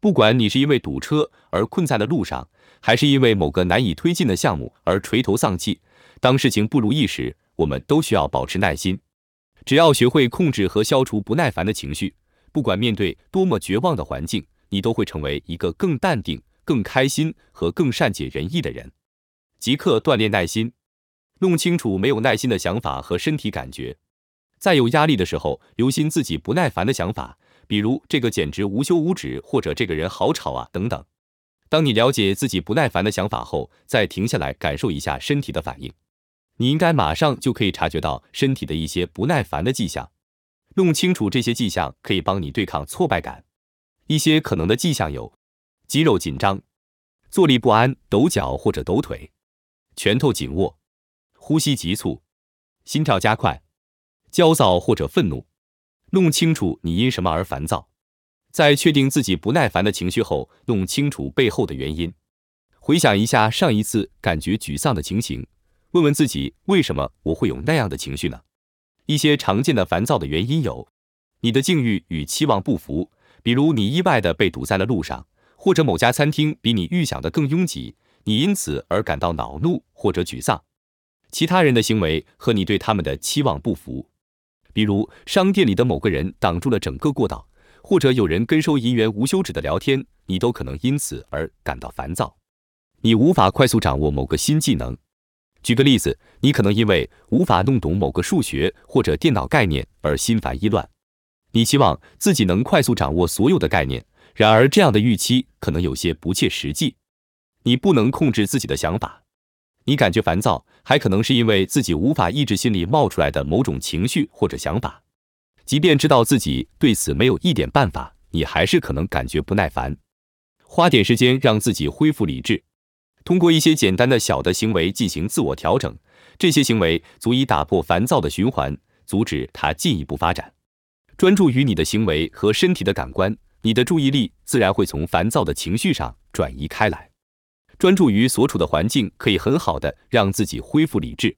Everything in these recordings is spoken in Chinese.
不管你是因为堵车而困在了路上，还是因为某个难以推进的项目而垂头丧气，当事情不如意时，我们都需要保持耐心。只要学会控制和消除不耐烦的情绪，不管面对多么绝望的环境，你都会成为一个更淡定、更开心和更善解人意的人。即刻锻炼耐心，弄清楚没有耐心的想法和身体感觉。在有压力的时候，留心自己不耐烦的想法，比如这个简直无休无止，或者这个人好吵啊等等。当你了解自己不耐烦的想法后，再停下来感受一下身体的反应，你应该马上就可以察觉到身体的一些不耐烦的迹象。弄清楚这些迹象可以帮你对抗挫败感。一些可能的迹象有：肌肉紧张、坐立不安、抖脚或者抖腿。拳头紧握，呼吸急促，心跳加快，焦躁或者愤怒。弄清楚你因什么而烦躁，在确定自己不耐烦的情绪后，弄清楚背后的原因。回想一下上一次感觉沮丧的情形，问问自己为什么我会有那样的情绪呢？一些常见的烦躁的原因有：你的境遇与期望不符，比如你意外的被堵在了路上，或者某家餐厅比你预想的更拥挤。你因此而感到恼怒或者沮丧，其他人的行为和你对他们的期望不符，比如商店里的某个人挡住了整个过道，或者有人跟收银员无休止的聊天，你都可能因此而感到烦躁。你无法快速掌握某个新技能，举个例子，你可能因为无法弄懂某个数学或者电脑概念而心烦意乱。你希望自己能快速掌握所有的概念，然而这样的预期可能有些不切实际。你不能控制自己的想法，你感觉烦躁，还可能是因为自己无法抑制心里冒出来的某种情绪或者想法。即便知道自己对此没有一点办法，你还是可能感觉不耐烦。花点时间让自己恢复理智，通过一些简单的小的行为进行自我调整，这些行为足以打破烦躁的循环，阻止它进一步发展。专注于你的行为和身体的感官，你的注意力自然会从烦躁的情绪上转移开来。专注于所处的环境，可以很好的让自己恢复理智。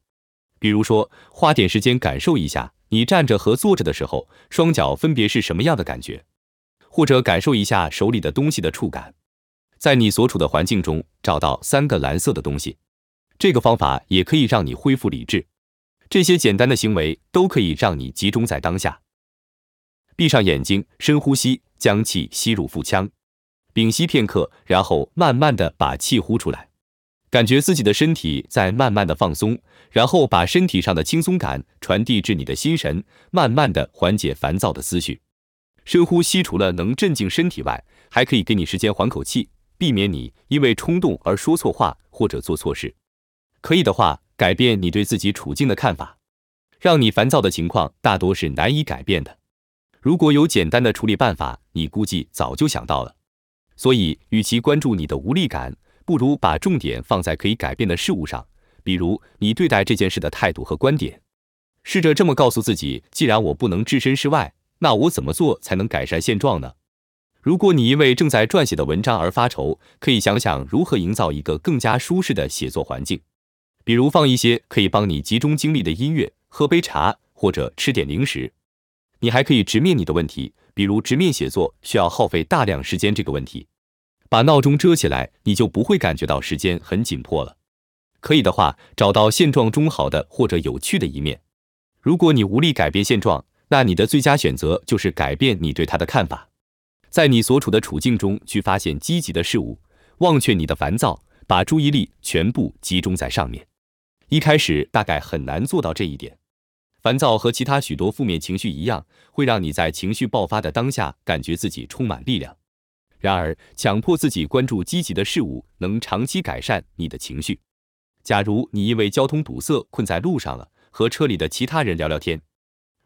比如说，花点时间感受一下你站着和坐着的时候，双脚分别是什么样的感觉，或者感受一下手里的东西的触感。在你所处的环境中找到三个蓝色的东西，这个方法也可以让你恢复理智。这些简单的行为都可以让你集中在当下。闭上眼睛，深呼吸，将气吸入腹腔。屏息片刻，然后慢慢的把气呼出来，感觉自己的身体在慢慢的放松，然后把身体上的轻松感传递至你的心神，慢慢的缓解烦躁的思绪。深呼吸除了能镇静身体外，还可以给你时间缓口气，避免你因为冲动而说错话或者做错事。可以的话，改变你对自己处境的看法。让你烦躁的情况大多是难以改变的。如果有简单的处理办法，你估计早就想到了。所以，与其关注你的无力感，不如把重点放在可以改变的事物上，比如你对待这件事的态度和观点。试着这么告诉自己：既然我不能置身事外，那我怎么做才能改善现状呢？如果你因为正在撰写的文章而发愁，可以想想如何营造一个更加舒适的写作环境，比如放一些可以帮你集中精力的音乐，喝杯茶或者吃点零食。你还可以直面你的问题。比如直面写作需要耗费大量时间这个问题，把闹钟遮起来，你就不会感觉到时间很紧迫了。可以的话，找到现状中好的或者有趣的一面。如果你无力改变现状，那你的最佳选择就是改变你对它的看法，在你所处的处境中去发现积极的事物，忘却你的烦躁，把注意力全部集中在上面。一开始大概很难做到这一点。烦躁和其他许多负面情绪一样，会让你在情绪爆发的当下感觉自己充满力量。然而，强迫自己关注积极的事物，能长期改善你的情绪。假如你因为交通堵塞困在路上了，和车里的其他人聊聊天。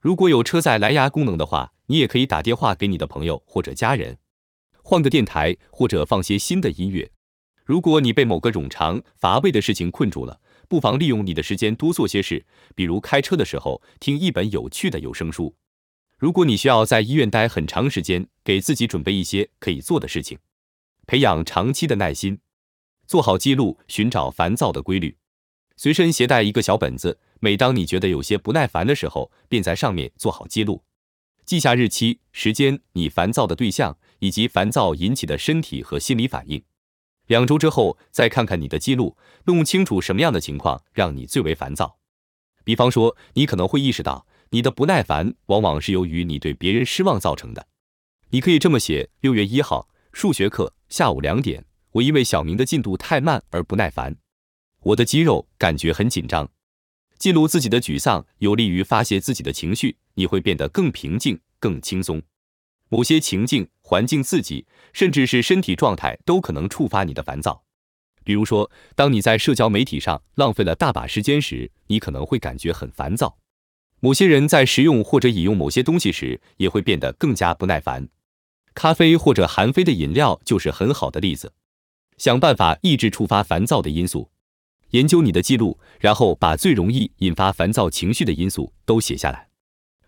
如果有车载蓝牙功能的话，你也可以打电话给你的朋友或者家人，换个电台或者放些新的音乐。如果你被某个冗长乏味的事情困住了，不妨利用你的时间多做些事，比如开车的时候听一本有趣的有声书。如果你需要在医院待很长时间，给自己准备一些可以做的事情，培养长期的耐心，做好记录，寻找烦躁的规律。随身携带一个小本子，每当你觉得有些不耐烦的时候，便在上面做好记录。记下日期、时间、你烦躁的对象以及烦躁引起的身体和心理反应。两周之后再看看你的记录，弄清楚什么样的情况让你最为烦躁。比方说，你可能会意识到你的不耐烦往往是由于你对别人失望造成的。你可以这么写：六月一号，数学课下午两点，我因为小明的进度太慢而不耐烦，我的肌肉感觉很紧张。记录自己的沮丧有利于发泄自己的情绪，你会变得更平静、更轻松。某些情境、环境刺激，甚至是身体状态都可能触发你的烦躁。比如说，当你在社交媒体上浪费了大把时间时，你可能会感觉很烦躁。某些人在食用或者饮用某些东西时，也会变得更加不耐烦。咖啡或者含啡的饮料就是很好的例子。想办法抑制触发烦躁的因素。研究你的记录，然后把最容易引发烦躁情绪的因素都写下来。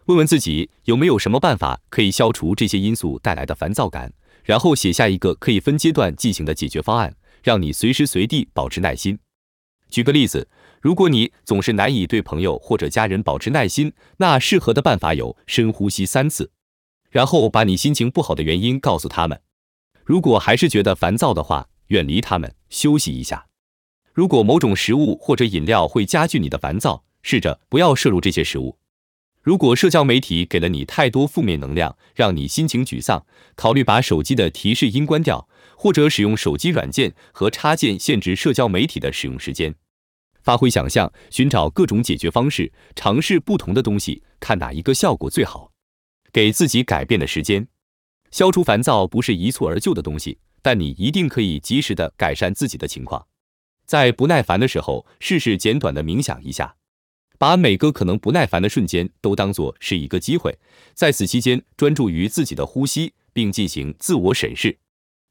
问问自己有没有什么办法可以消除这些因素带来的烦躁感，然后写下一个可以分阶段进行的解决方案，让你随时随地保持耐心。举个例子，如果你总是难以对朋友或者家人保持耐心，那适合的办法有：深呼吸三次，然后把你心情不好的原因告诉他们。如果还是觉得烦躁的话，远离他们，休息一下。如果某种食物或者饮料会加剧你的烦躁，试着不要摄入这些食物。如果社交媒体给了你太多负面能量，让你心情沮丧，考虑把手机的提示音关掉，或者使用手机软件和插件限制社交媒体的使用时间。发挥想象，寻找各种解决方式，尝试不同的东西，看哪一个效果最好。给自己改变的时间。消除烦躁不是一蹴而就的东西，但你一定可以及时的改善自己的情况。在不耐烦的时候，试试简短的冥想一下，把每个可能不耐烦的瞬间都当作是一个机会，在此期间专注于自己的呼吸，并进行自我审视，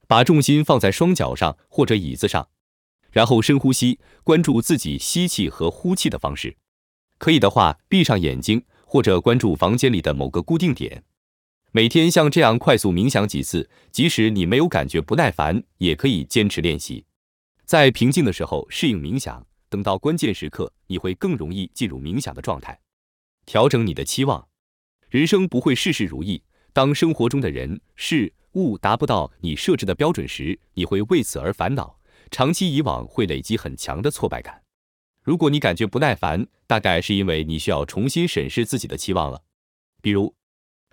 把重心放在双脚上或者椅子上，然后深呼吸，关注自己吸气和呼气的方式。可以的话，闭上眼睛或者关注房间里的某个固定点，每天像这样快速冥想几次，即使你没有感觉不耐烦，也可以坚持练习。在平静的时候适应冥想，等到关键时刻，你会更容易进入冥想的状态。调整你的期望，人生不会事事如意。当生活中的人事物达不到你设置的标准时，你会为此而烦恼，长期以往会累积很强的挫败感。如果你感觉不耐烦，大概是因为你需要重新审视自己的期望了。比如，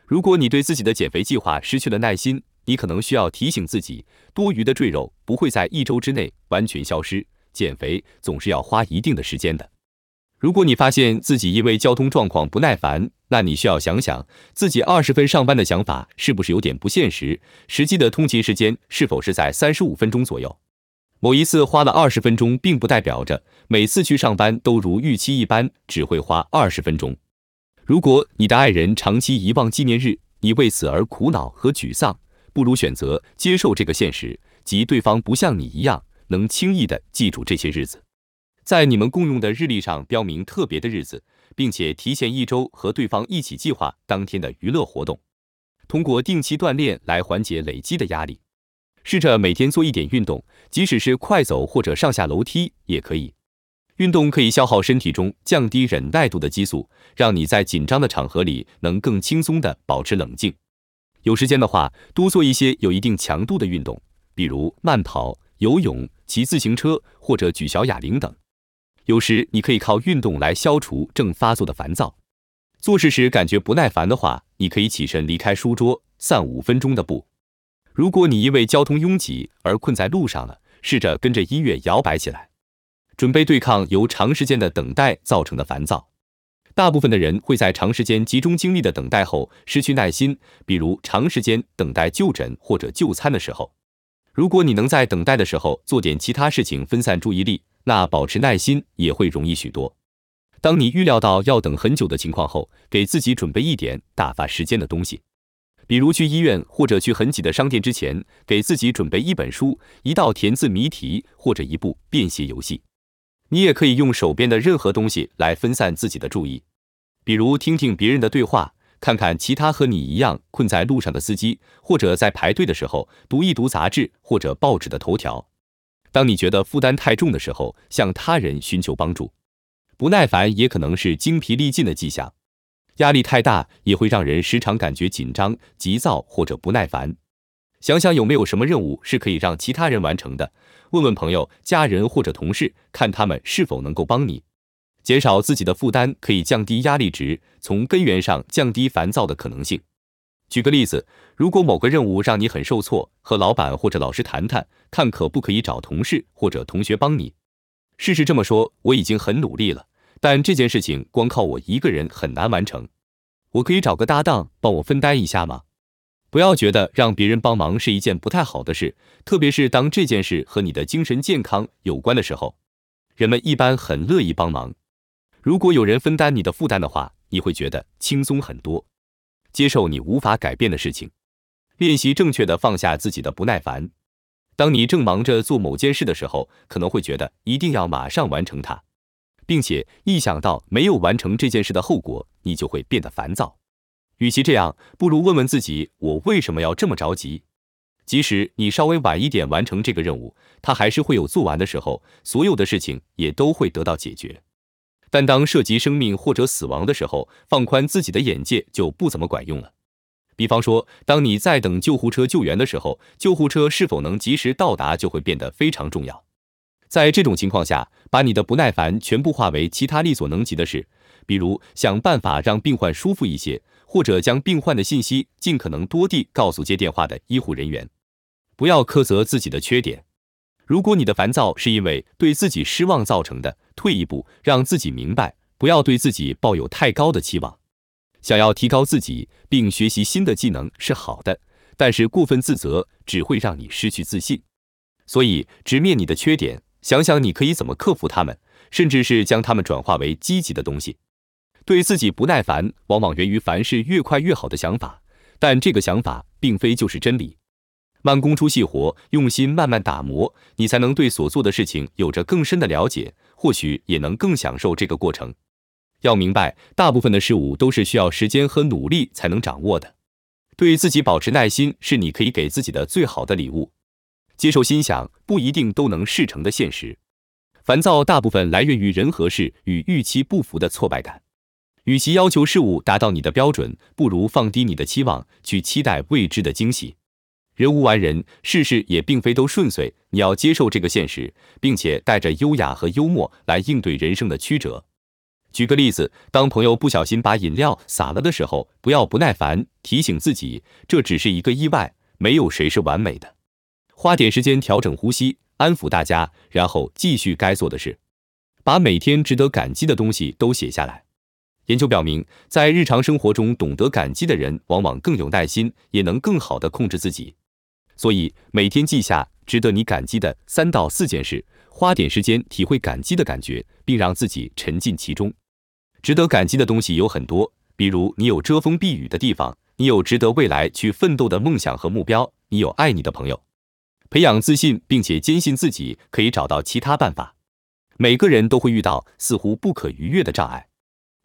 如果你对自己的减肥计划失去了耐心。你可能需要提醒自己，多余的赘肉不会在一周之内完全消失。减肥总是要花一定的时间的。如果你发现自己因为交通状况不耐烦，那你需要想想自己二十分上班的想法是不是有点不现实？实际的通勤时间是否是在三十五分钟左右？某一次花了二十分钟，并不代表着每次去上班都如预期一般只会花二十分钟。如果你的爱人长期遗忘纪念日，你为此而苦恼和沮丧。不如选择接受这个现实，即对方不像你一样能轻易的记住这些日子，在你们共用的日历上标明特别的日子，并且提前一周和对方一起计划当天的娱乐活动。通过定期锻炼来缓解累积的压力，试着每天做一点运动，即使是快走或者上下楼梯也可以。运动可以消耗身体中降低忍耐度的激素，让你在紧张的场合里能更轻松的保持冷静。有时间的话，多做一些有一定强度的运动，比如慢跑、游泳、骑自行车或者举小哑铃等。有时你可以靠运动来消除正发作的烦躁。做事时感觉不耐烦的话，你可以起身离开书桌，散五分钟的步。如果你因为交通拥挤而困在路上了，试着跟着音乐摇摆起来，准备对抗由长时间的等待造成的烦躁。大部分的人会在长时间集中精力的等待后失去耐心，比如长时间等待就诊或者就餐的时候。如果你能在等待的时候做点其他事情分散注意力，那保持耐心也会容易许多。当你预料到要等很久的情况后，给自己准备一点打发时间的东西，比如去医院或者去很挤的商店之前，给自己准备一本书、一道填字谜题或者一部便携游戏。你也可以用手边的任何东西来分散自己的注意，比如听听别人的对话，看看其他和你一样困在路上的司机，或者在排队的时候读一读杂志或者报纸的头条。当你觉得负担太重的时候，向他人寻求帮助。不耐烦也可能是精疲力尽的迹象。压力太大也会让人时常感觉紧张、急躁或者不耐烦。想想有没有什么任务是可以让其他人完成的，问问朋友、家人或者同事，看他们是否能够帮你。减少自己的负担，可以降低压力值，从根源上降低烦躁的可能性。举个例子，如果某个任务让你很受挫，和老板或者老师谈谈，看可不可以找同事或者同学帮你。试试这么说：我已经很努力了，但这件事情光靠我一个人很难完成。我可以找个搭档帮我分担一下吗？不要觉得让别人帮忙是一件不太好的事，特别是当这件事和你的精神健康有关的时候，人们一般很乐意帮忙。如果有人分担你的负担的话，你会觉得轻松很多。接受你无法改变的事情，练习正确的放下自己的不耐烦。当你正忙着做某件事的时候，可能会觉得一定要马上完成它，并且一想到没有完成这件事的后果，你就会变得烦躁。与其这样，不如问问自己：我为什么要这么着急？即使你稍微晚一点完成这个任务，它还是会有做完的时候，所有的事情也都会得到解决。但当涉及生命或者死亡的时候，放宽自己的眼界就不怎么管用了。比方说，当你在等救护车救援的时候，救护车是否能及时到达就会变得非常重要。在这种情况下，把你的不耐烦全部化为其他力所能及的事，比如想办法让病患舒服一些，或者将病患的信息尽可能多地告诉接电话的医护人员。不要苛责自己的缺点。如果你的烦躁是因为对自己失望造成的，退一步，让自己明白，不要对自己抱有太高的期望。想要提高自己并学习新的技能是好的，但是过分自责只会让你失去自信。所以，直面你的缺点，想想你可以怎么克服它们，甚至是将它们转化为积极的东西。对自己不耐烦，往往源于凡事越快越好的想法，但这个想法并非就是真理。慢工出细活，用心慢慢打磨，你才能对所做的事情有着更深的了解，或许也能更享受这个过程。要明白，大部分的事物都是需要时间和努力才能掌握的。对自己保持耐心，是你可以给自己的最好的礼物。接受心想不一定都能事成的现实。烦躁大部分来源于人和事与预期不符的挫败感。与其要求事物达到你的标准，不如放低你的期望，去期待未知的惊喜。人无完人，事事也并非都顺遂。你要接受这个现实，并且带着优雅和幽默来应对人生的曲折。举个例子，当朋友不小心把饮料洒了的时候，不要不耐烦，提醒自己这只是一个意外，没有谁是完美的。花点时间调整呼吸，安抚大家，然后继续该做的事。把每天值得感激的东西都写下来。研究表明，在日常生活中懂得感激的人，往往更有耐心，也能更好地控制自己。所以每天记下值得你感激的三到四件事，花点时间体会感激的感觉，并让自己沉浸其中。值得感激的东西有很多，比如你有遮风避雨的地方，你有值得未来去奋斗的梦想和目标，你有爱你的朋友。培养自信，并且坚信自己可以找到其他办法。每个人都会遇到似乎不可逾越的障碍。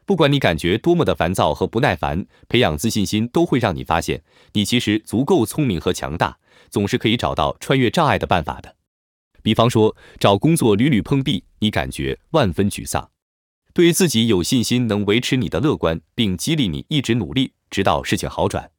不管你感觉多么的烦躁和不耐烦，培养自信心都会让你发现，你其实足够聪明和强大，总是可以找到穿越障碍的办法的。比方说，找工作屡屡碰壁，你感觉万分沮丧，对自己有信心能维持你的乐观，并激励你一直努力，直到事情好转。